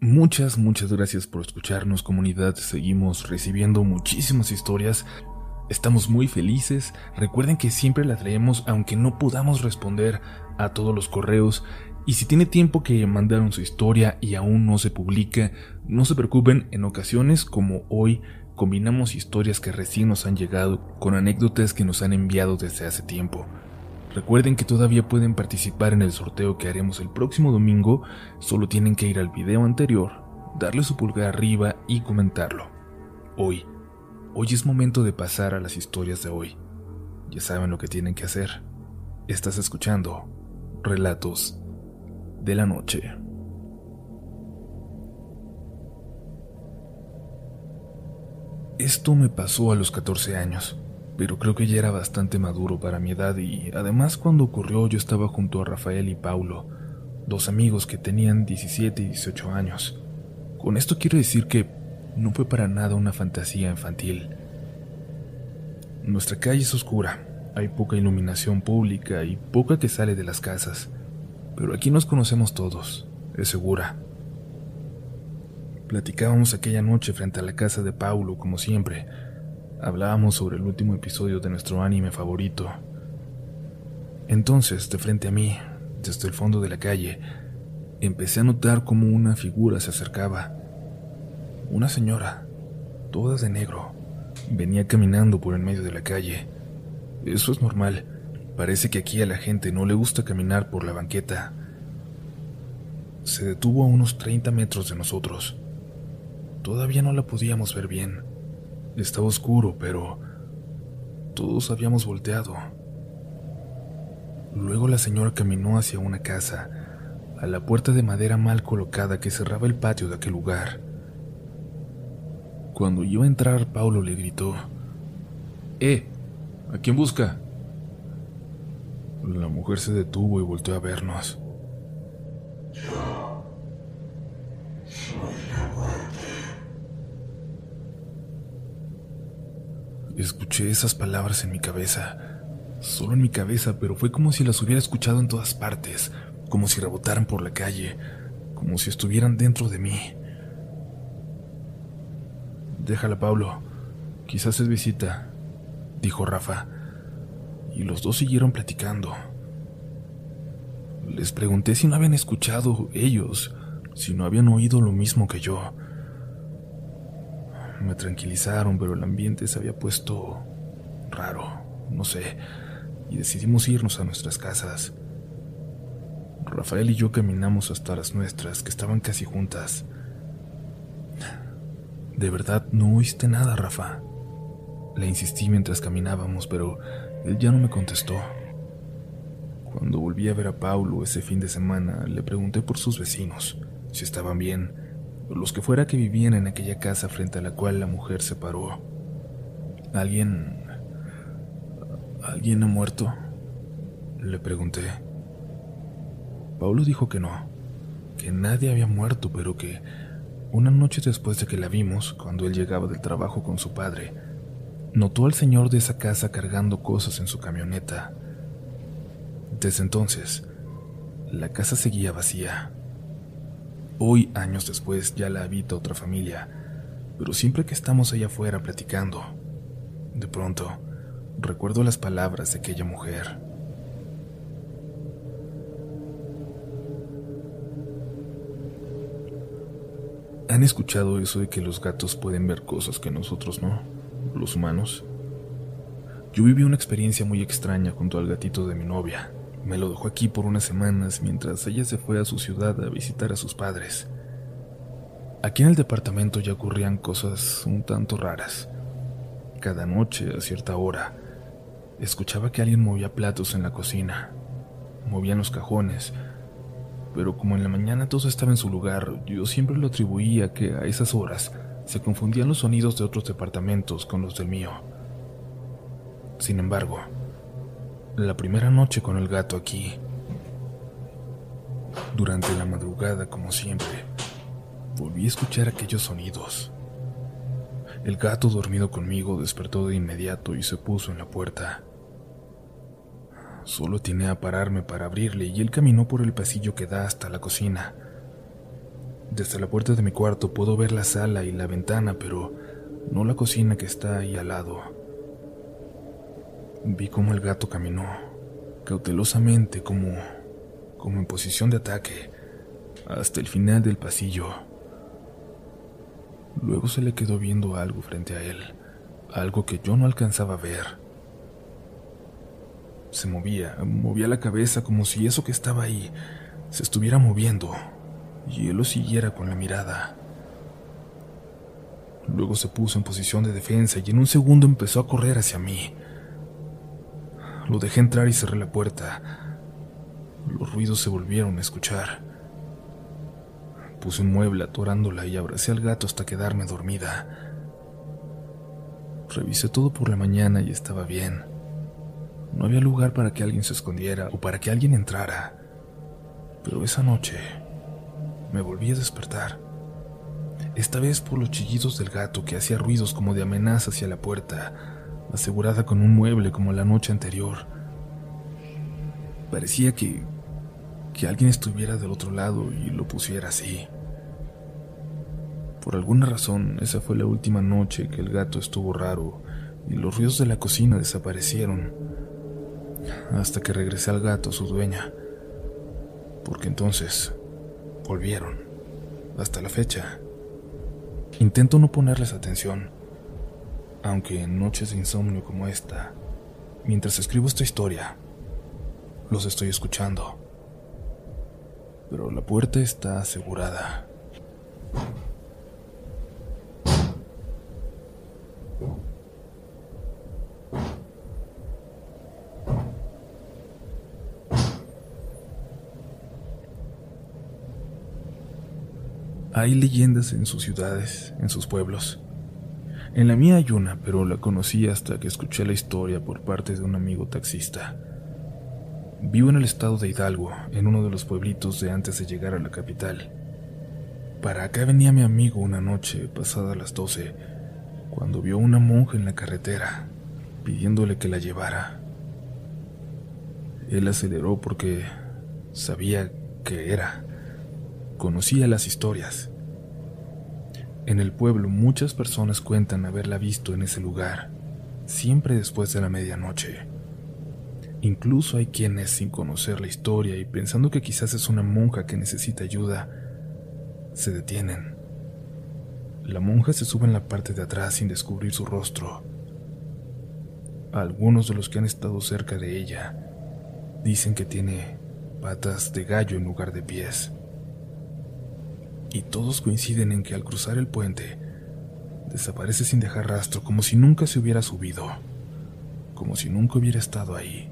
Muchas, muchas gracias por escucharnos comunidad. Seguimos recibiendo muchísimas historias. Estamos muy felices. Recuerden que siempre las leemos aunque no podamos responder a todos los correos. Y si tiene tiempo que mandaron su historia y aún no se publica, no se preocupen, en ocasiones como hoy combinamos historias que recién nos han llegado con anécdotas que nos han enviado desde hace tiempo. Recuerden que todavía pueden participar en el sorteo que haremos el próximo domingo, solo tienen que ir al video anterior, darle su pulgar arriba y comentarlo. Hoy, hoy es momento de pasar a las historias de hoy. Ya saben lo que tienen que hacer. Estás escuchando Relatos de la Noche. Esto me pasó a los 14 años pero creo que ya era bastante maduro para mi edad y además cuando ocurrió yo estaba junto a Rafael y Paulo, dos amigos que tenían 17 y 18 años. Con esto quiero decir que no fue para nada una fantasía infantil. Nuestra calle es oscura, hay poca iluminación pública y poca que sale de las casas, pero aquí nos conocemos todos, es segura. Platicábamos aquella noche frente a la casa de Paulo, como siempre, Hablábamos sobre el último episodio de nuestro anime favorito. Entonces, de frente a mí, desde el fondo de la calle, empecé a notar cómo una figura se acercaba. Una señora, toda de negro, venía caminando por el medio de la calle. Eso es normal. Parece que aquí a la gente no le gusta caminar por la banqueta. Se detuvo a unos 30 metros de nosotros. Todavía no la podíamos ver bien estaba oscuro, pero todos habíamos volteado. Luego la señora caminó hacia una casa, a la puerta de madera mal colocada que cerraba el patio de aquel lugar. Cuando iba a entrar, Paulo le gritó, ¡Eh! ¿A quién busca? La mujer se detuvo y volteó a vernos. Escuché esas palabras en mi cabeza, solo en mi cabeza, pero fue como si las hubiera escuchado en todas partes, como si rebotaran por la calle, como si estuvieran dentro de mí. Déjala, Pablo. Quizás es visita, dijo Rafa, y los dos siguieron platicando. Les pregunté si no habían escuchado ellos, si no habían oído lo mismo que yo. Me tranquilizaron, pero el ambiente se había puesto raro, no sé, y decidimos irnos a nuestras casas. Rafael y yo caminamos hasta las nuestras, que estaban casi juntas. De verdad, no oíste nada, Rafa. Le insistí mientras caminábamos, pero él ya no me contestó. Cuando volví a ver a Paulo ese fin de semana, le pregunté por sus vecinos, si estaban bien, los que fuera que vivían en aquella casa frente a la cual la mujer se paró. ¿Alguien... ¿Alguien ha muerto? Le pregunté. Paulo dijo que no, que nadie había muerto, pero que una noche después de que la vimos, cuando él llegaba del trabajo con su padre, notó al señor de esa casa cargando cosas en su camioneta. Desde entonces, la casa seguía vacía. Hoy, años después, ya la habita otra familia, pero siempre que estamos allá afuera platicando, de pronto, recuerdo las palabras de aquella mujer. ¿Han escuchado eso de que los gatos pueden ver cosas que nosotros no, los humanos? Yo viví una experiencia muy extraña junto al gatito de mi novia. Me lo dejó aquí por unas semanas mientras ella se fue a su ciudad a visitar a sus padres. Aquí en el departamento ya ocurrían cosas un tanto raras. Cada noche, a cierta hora, escuchaba que alguien movía platos en la cocina. Movían los cajones. Pero como en la mañana todo estaba en su lugar, yo siempre lo atribuía que a esas horas se confundían los sonidos de otros departamentos con los del mío. Sin embargo, la primera noche con el gato aquí. Durante la madrugada, como siempre, volví a escuchar aquellos sonidos. El gato dormido conmigo despertó de inmediato y se puso en la puerta. Solo tiene a pararme para abrirle y él caminó por el pasillo que da hasta la cocina. Desde la puerta de mi cuarto puedo ver la sala y la ventana, pero no la cocina que está ahí al lado. Vi cómo el gato caminó, cautelosamente, como, como en posición de ataque, hasta el final del pasillo. Luego se le quedó viendo algo frente a él, algo que yo no alcanzaba a ver. Se movía, movía la cabeza como si eso que estaba ahí se estuviera moviendo y él lo siguiera con la mirada. Luego se puso en posición de defensa y en un segundo empezó a correr hacia mí. Lo dejé entrar y cerré la puerta. Los ruidos se volvieron a escuchar. Puse un mueble atorándola y abracé al gato hasta quedarme dormida. Revisé todo por la mañana y estaba bien. No había lugar para que alguien se escondiera o para que alguien entrara. Pero esa noche me volví a despertar. Esta vez por los chillidos del gato que hacía ruidos como de amenaza hacia la puerta, asegurada con un mueble como la noche anterior. Parecía que, que alguien estuviera del otro lado y lo pusiera así. Por alguna razón, esa fue la última noche que el gato estuvo raro y los ruidos de la cocina desaparecieron, hasta que regresé al gato, su dueña, porque entonces volvieron, hasta la fecha. Intento no ponerles atención, aunque en noches de insomnio como esta, mientras escribo esta historia, los estoy escuchando. Pero la puerta está asegurada. Hay leyendas en sus ciudades, en sus pueblos. En la mía hay una, pero la conocí hasta que escuché la historia por parte de un amigo taxista. Vivo en el estado de Hidalgo, en uno de los pueblitos de antes de llegar a la capital. Para acá venía mi amigo una noche, pasada las doce, cuando vio una monja en la carretera, pidiéndole que la llevara. Él aceleró porque sabía que era. Conocía las historias. En el pueblo muchas personas cuentan haberla visto en ese lugar, siempre después de la medianoche. Incluso hay quienes, sin conocer la historia y pensando que quizás es una monja que necesita ayuda, se detienen. La monja se sube en la parte de atrás sin descubrir su rostro. Algunos de los que han estado cerca de ella dicen que tiene patas de gallo en lugar de pies y todos coinciden en que al cruzar el puente, desaparece sin dejar rastro, como si nunca se hubiera subido, como si nunca hubiera estado ahí.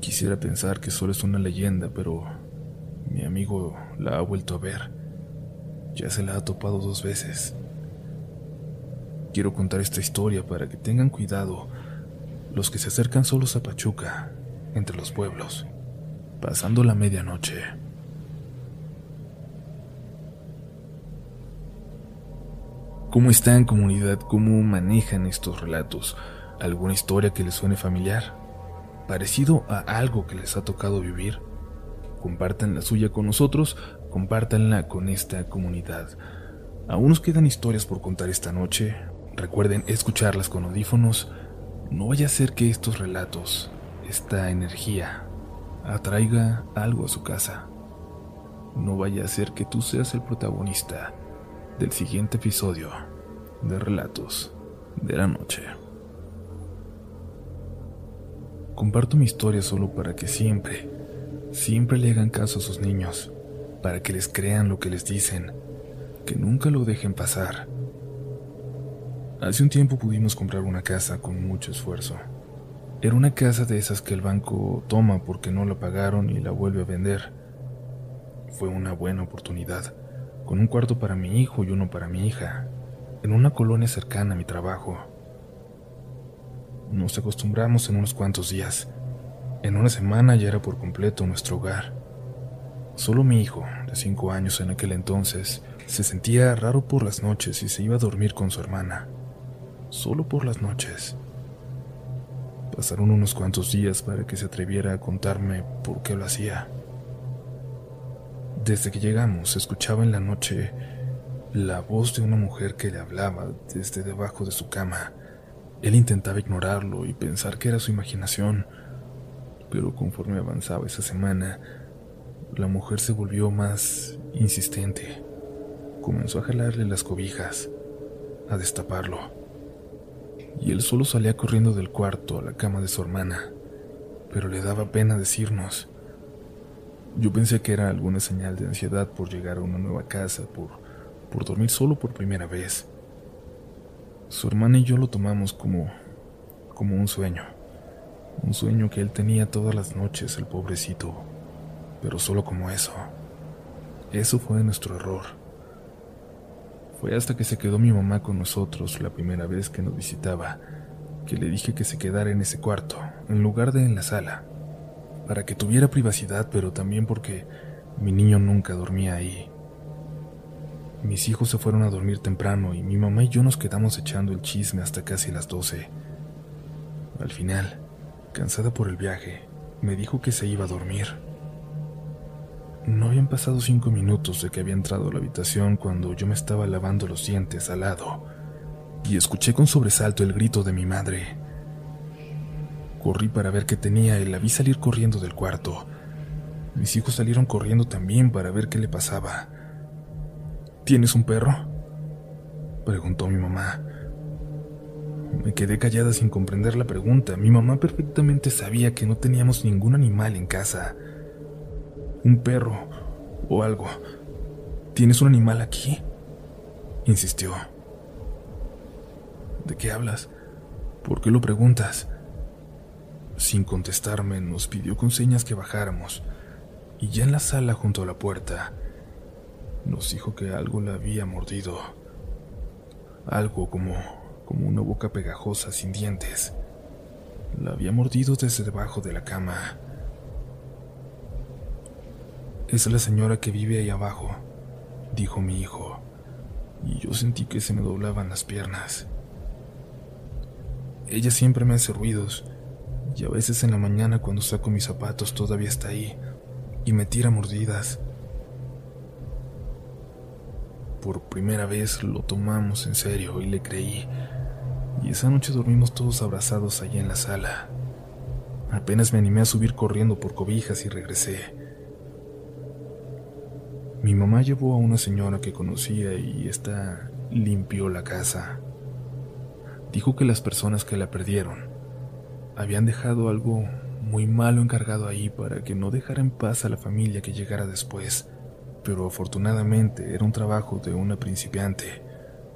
Quisiera pensar que solo es una leyenda, pero mi amigo la ha vuelto a ver. Ya se la ha topado dos veces. Quiero contar esta historia para que tengan cuidado los que se acercan solos a Pachuca, entre los pueblos, pasando la medianoche. ¿Cómo están comunidad? ¿Cómo manejan estos relatos? ¿Alguna historia que les suene familiar? ¿Parecido a algo que les ha tocado vivir? Compartan la suya con nosotros, compártanla con esta comunidad. Aún nos quedan historias por contar esta noche. Recuerden escucharlas con audífonos. No vaya a ser que estos relatos, esta energía, atraiga algo a su casa. No vaya a ser que tú seas el protagonista del siguiente episodio de Relatos de la Noche. Comparto mi historia solo para que siempre, siempre le hagan caso a sus niños, para que les crean lo que les dicen, que nunca lo dejen pasar. Hace un tiempo pudimos comprar una casa con mucho esfuerzo. Era una casa de esas que el banco toma porque no la pagaron y la vuelve a vender. Fue una buena oportunidad con un cuarto para mi hijo y uno para mi hija, en una colonia cercana a mi trabajo. Nos acostumbramos en unos cuantos días. En una semana ya era por completo nuestro hogar. Solo mi hijo, de cinco años en aquel entonces, se sentía raro por las noches y se iba a dormir con su hermana. Solo por las noches. Pasaron unos cuantos días para que se atreviera a contarme por qué lo hacía. Desde que llegamos, escuchaba en la noche la voz de una mujer que le hablaba desde debajo de su cama. Él intentaba ignorarlo y pensar que era su imaginación, pero conforme avanzaba esa semana, la mujer se volvió más insistente. Comenzó a jalarle las cobijas, a destaparlo, y él solo salía corriendo del cuarto a la cama de su hermana, pero le daba pena decirnos. Yo pensé que era alguna señal de ansiedad por llegar a una nueva casa, por, por dormir solo por primera vez. Su hermana y yo lo tomamos como, como un sueño. Un sueño que él tenía todas las noches, el pobrecito. Pero solo como eso. Eso fue nuestro error. Fue hasta que se quedó mi mamá con nosotros la primera vez que nos visitaba, que le dije que se quedara en ese cuarto, en lugar de en la sala, para que tuviera privacidad, pero también porque mi niño nunca dormía ahí. Mis hijos se fueron a dormir temprano y mi mamá y yo nos quedamos echando el chisme hasta casi las doce. Al final, cansada por el viaje, me dijo que se iba a dormir. No habían pasado cinco minutos de que había entrado a la habitación cuando yo me estaba lavando los dientes al lado y escuché con sobresalto el grito de mi madre. Corrí para ver qué tenía y la vi salir corriendo del cuarto. Mis hijos salieron corriendo también para ver qué le pasaba. ¿Tienes un perro? preguntó mi mamá. Me quedé callada sin comprender la pregunta. Mi mamá perfectamente sabía que no teníamos ningún animal en casa. Un perro o algo. ¿Tienes un animal aquí? insistió. ¿De qué hablas? ¿Por qué lo preguntas? Sin contestarme, nos pidió con señas que bajáramos, y ya en la sala junto a la puerta, nos dijo que algo la había mordido. Algo como, como una boca pegajosa sin dientes. La había mordido desde debajo de la cama. Es la señora que vive ahí abajo, dijo mi hijo, y yo sentí que se me doblaban las piernas. Ella siempre me hace ruidos, y a veces en la mañana cuando saco mis zapatos todavía está ahí, y me tira mordidas. Por primera vez lo tomamos en serio y le creí. Y esa noche dormimos todos abrazados allá en la sala. Apenas me animé a subir corriendo por cobijas y regresé. Mi mamá llevó a una señora que conocía y esta limpió la casa. Dijo que las personas que la perdieron habían dejado algo muy malo encargado ahí para que no dejara en paz a la familia que llegara después pero afortunadamente era un trabajo de una principiante.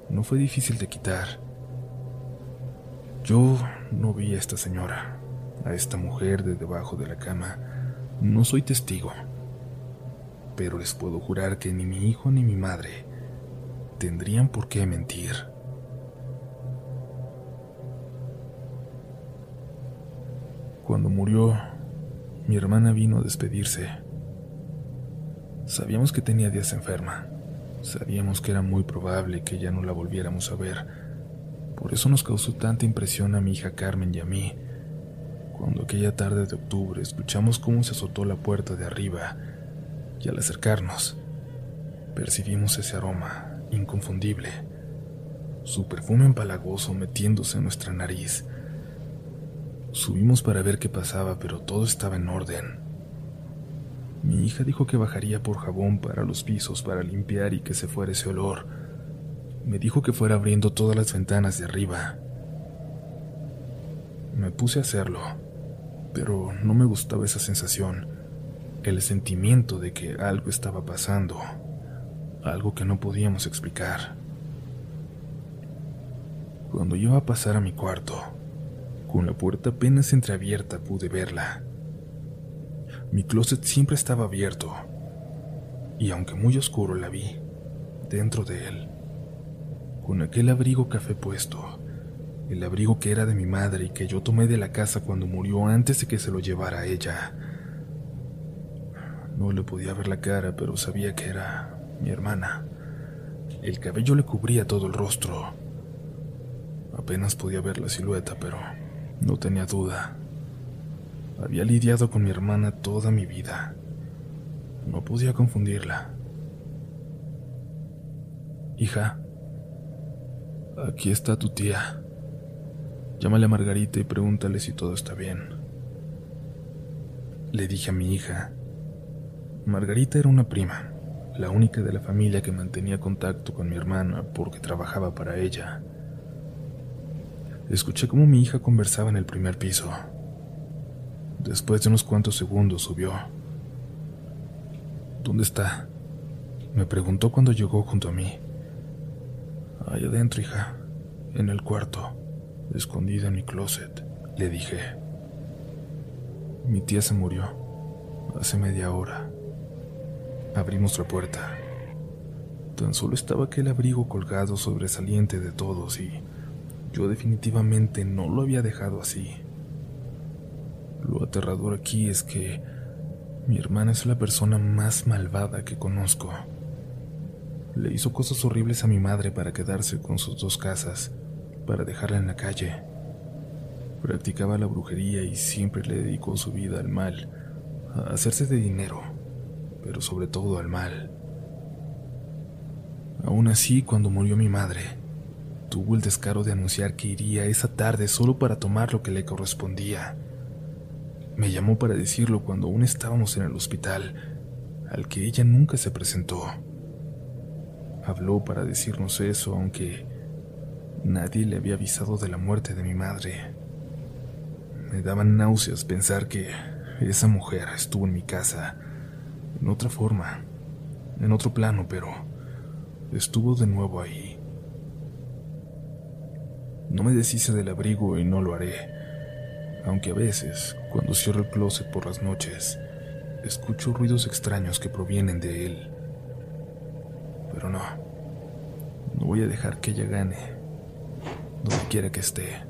No fue difícil de quitar. Yo no vi a esta señora, a esta mujer de debajo de la cama. No soy testigo. Pero les puedo jurar que ni mi hijo ni mi madre tendrían por qué mentir. Cuando murió, mi hermana vino a despedirse. Sabíamos que tenía días enferma. Sabíamos que era muy probable que ya no la volviéramos a ver. Por eso nos causó tanta impresión a mi hija Carmen y a mí. Cuando aquella tarde de octubre escuchamos cómo se azotó la puerta de arriba y al acercarnos, percibimos ese aroma inconfundible, su perfume empalagoso metiéndose en nuestra nariz. Subimos para ver qué pasaba, pero todo estaba en orden. Mi hija dijo que bajaría por jabón para los pisos para limpiar y que se fuera ese olor. Me dijo que fuera abriendo todas las ventanas de arriba. Me puse a hacerlo, pero no me gustaba esa sensación, el sentimiento de que algo estaba pasando, algo que no podíamos explicar. Cuando iba a pasar a mi cuarto, con la puerta apenas entreabierta pude verla. Mi closet siempre estaba abierto, y aunque muy oscuro la vi, dentro de él, con aquel abrigo café puesto, el abrigo que era de mi madre y que yo tomé de la casa cuando murió antes de que se lo llevara a ella. No le podía ver la cara, pero sabía que era mi hermana. El cabello le cubría todo el rostro. Apenas podía ver la silueta, pero no tenía duda había lidiado con mi hermana toda mi vida. No podía confundirla. Hija, aquí está tu tía. Llámale a Margarita y pregúntale si todo está bien. Le dije a mi hija. Margarita era una prima, la única de la familia que mantenía contacto con mi hermana porque trabajaba para ella. Escuché cómo mi hija conversaba en el primer piso. Después de unos cuantos segundos subió. ¿Dónde está? Me preguntó cuando llegó junto a mí. Ahí adentro, hija, en el cuarto, escondida en mi closet, le dije. Mi tía se murió hace media hora. Abrimos la puerta. Tan solo estaba aquel abrigo colgado sobresaliente de todos y yo definitivamente no lo había dejado así. Lo aterrador aquí es que mi hermana es la persona más malvada que conozco. Le hizo cosas horribles a mi madre para quedarse con sus dos casas, para dejarla en la calle. Practicaba la brujería y siempre le dedicó su vida al mal, a hacerse de dinero, pero sobre todo al mal. Aún así, cuando murió mi madre, tuvo el descaro de anunciar que iría esa tarde solo para tomar lo que le correspondía. Me llamó para decirlo cuando aún estábamos en el hospital, al que ella nunca se presentó. Habló para decirnos eso, aunque nadie le había avisado de la muerte de mi madre. Me daban náuseas pensar que esa mujer estuvo en mi casa, en otra forma, en otro plano, pero estuvo de nuevo ahí. No me deshice del abrigo y no lo haré aunque a veces, cuando cierro el closet por las noches, escucho ruidos extraños que provienen de él. Pero no, no voy a dejar que ella gane, donde quiera que esté.